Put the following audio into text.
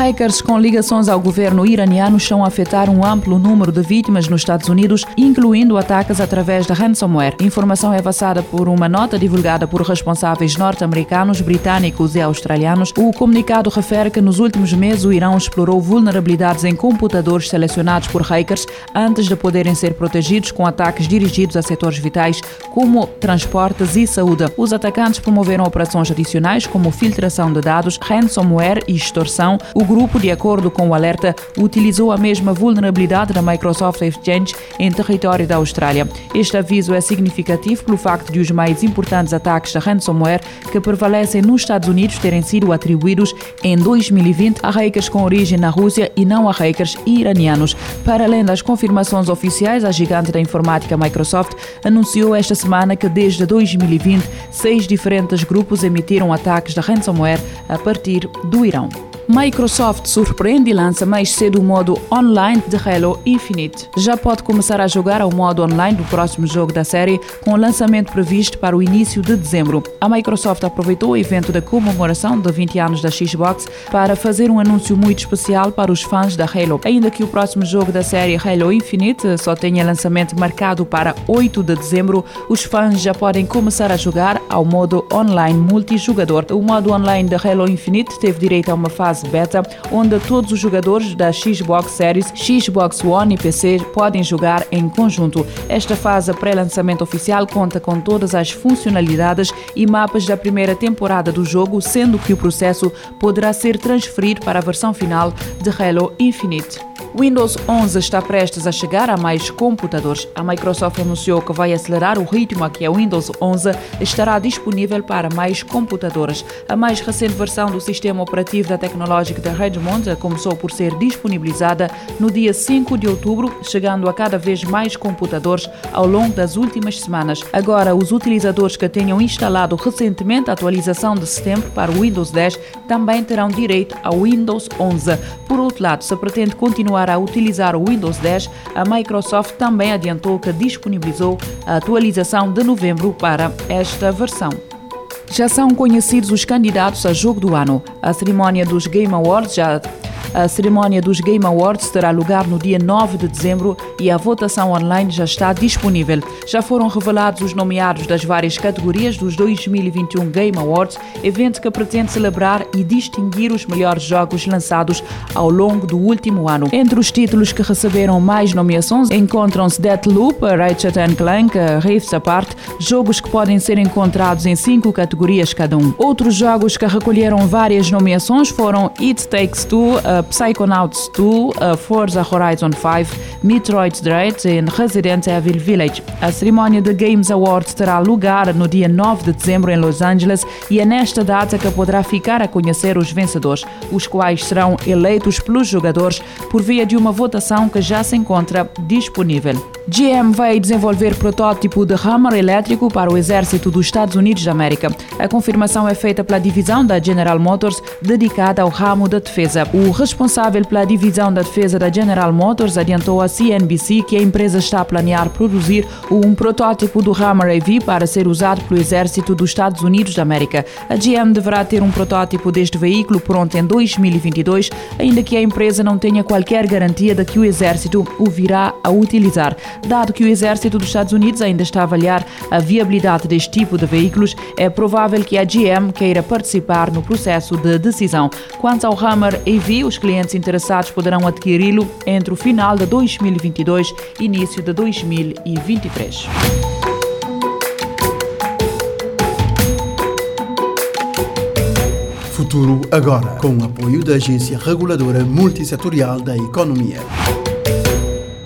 Hackers com ligações ao governo iraniano estão a afetar um amplo número de vítimas nos Estados Unidos, incluindo ataques através da ransomware. Informação é passada por uma nota divulgada por responsáveis norte-americanos, britânicos e australianos. O comunicado refere que nos últimos meses o Irão explorou vulnerabilidades em computadores selecionados por hackers antes de poderem ser protegidos com ataques dirigidos a setores vitais como transportes e saúde. Os atacantes promoveram operações adicionais como filtração de dados, ransomware e extorsão. O grupo, de acordo com o alerta, utilizou a mesma vulnerabilidade da Microsoft Exchange em território da Austrália. Este aviso é significativo pelo facto de os mais importantes ataques da ransomware que prevalecem nos Estados Unidos terem sido atribuídos em 2020 a hackers com origem na Rússia e não a hackers iranianos. Para além das confirmações oficiais, a gigante da informática Microsoft anunciou esta semana que desde 2020 seis diferentes grupos emitiram ataques da ransomware a partir do Irão. Microsoft surpreende e lança mais cedo o modo online de Halo Infinite. Já pode começar a jogar ao modo online do próximo jogo da série, com o lançamento previsto para o início de dezembro. A Microsoft aproveitou o evento da comemoração de 20 anos da Xbox para fazer um anúncio muito especial para os fãs da Halo. Ainda que o próximo jogo da série Halo Infinite só tenha lançamento marcado para 8 de dezembro, os fãs já podem começar a jogar ao modo online multijogador. O modo online de Halo Infinite teve direito a uma fase fase beta, onde todos os jogadores da Xbox Series, Xbox One e PC podem jogar em conjunto. Esta fase pré-lançamento oficial conta com todas as funcionalidades e mapas da primeira temporada do jogo, sendo que o processo poderá ser transferido para a versão final de Halo Infinite. Windows 11 está prestes a chegar a mais computadores. A Microsoft anunciou que vai acelerar o ritmo a que a Windows 11 estará disponível para mais computadores. A mais recente versão do sistema operativo da tecnológica da Redmond começou por ser disponibilizada no dia 5 de outubro, chegando a cada vez mais computadores ao longo das últimas semanas. Agora, os utilizadores que tenham instalado recentemente a atualização de setembro para o Windows 10 também terão direito ao Windows 11. Por outro lado, se pretende continuar continuar a utilizar o Windows 10, a Microsoft também adiantou que disponibilizou a atualização de novembro para esta versão. Já são conhecidos os candidatos a jogo do ano. A cerimónia dos Game Awards já a cerimónia dos Game Awards terá lugar no dia 9 de dezembro e a votação online já está disponível. Já foram revelados os nomeados das várias categorias dos 2021 Game Awards, evento que pretende celebrar e distinguir os melhores jogos lançados ao longo do último ano. Entre os títulos que receberam mais nomeações encontram-se Deathloop, Ratchet Clank, Rifts Apart, jogos que podem ser encontrados em cinco categorias cada um. Outros jogos que recolheram várias nomeações foram It Takes Two, Psychonauts 2, Forza Horizon 5, Metroid Dread e Resident Evil Village. A cerimónia de Games Awards terá lugar no dia 9 de dezembro em Los Angeles e é nesta data que poderá ficar a conhecer os vencedores, os quais serão eleitos pelos jogadores por via de uma votação que já se encontra disponível. GM vai desenvolver protótipo de Hammer elétrico para o exército dos Estados Unidos da América. A confirmação é feita pela divisão da General Motors dedicada ao ramo da defesa. O responsável pela divisão da defesa da General Motors adiantou à CNBC que a empresa está a planear produzir um protótipo do Hammer AV para ser usado pelo exército dos Estados Unidos da América. A GM deverá ter um protótipo deste veículo pronto em 2022, ainda que a empresa não tenha qualquer garantia de que o exército o virá a utilizar. Dado que o exército dos Estados Unidos ainda está a avaliar a viabilidade deste tipo de veículos, é provável que a GM queira participar no processo de decisão. Quanto ao Hammer EV, os clientes interessados poderão adquiri-lo entre o final de 2022 e início de 2023. Futuro agora, com o apoio da Agência Reguladora Multissetorial da Economia.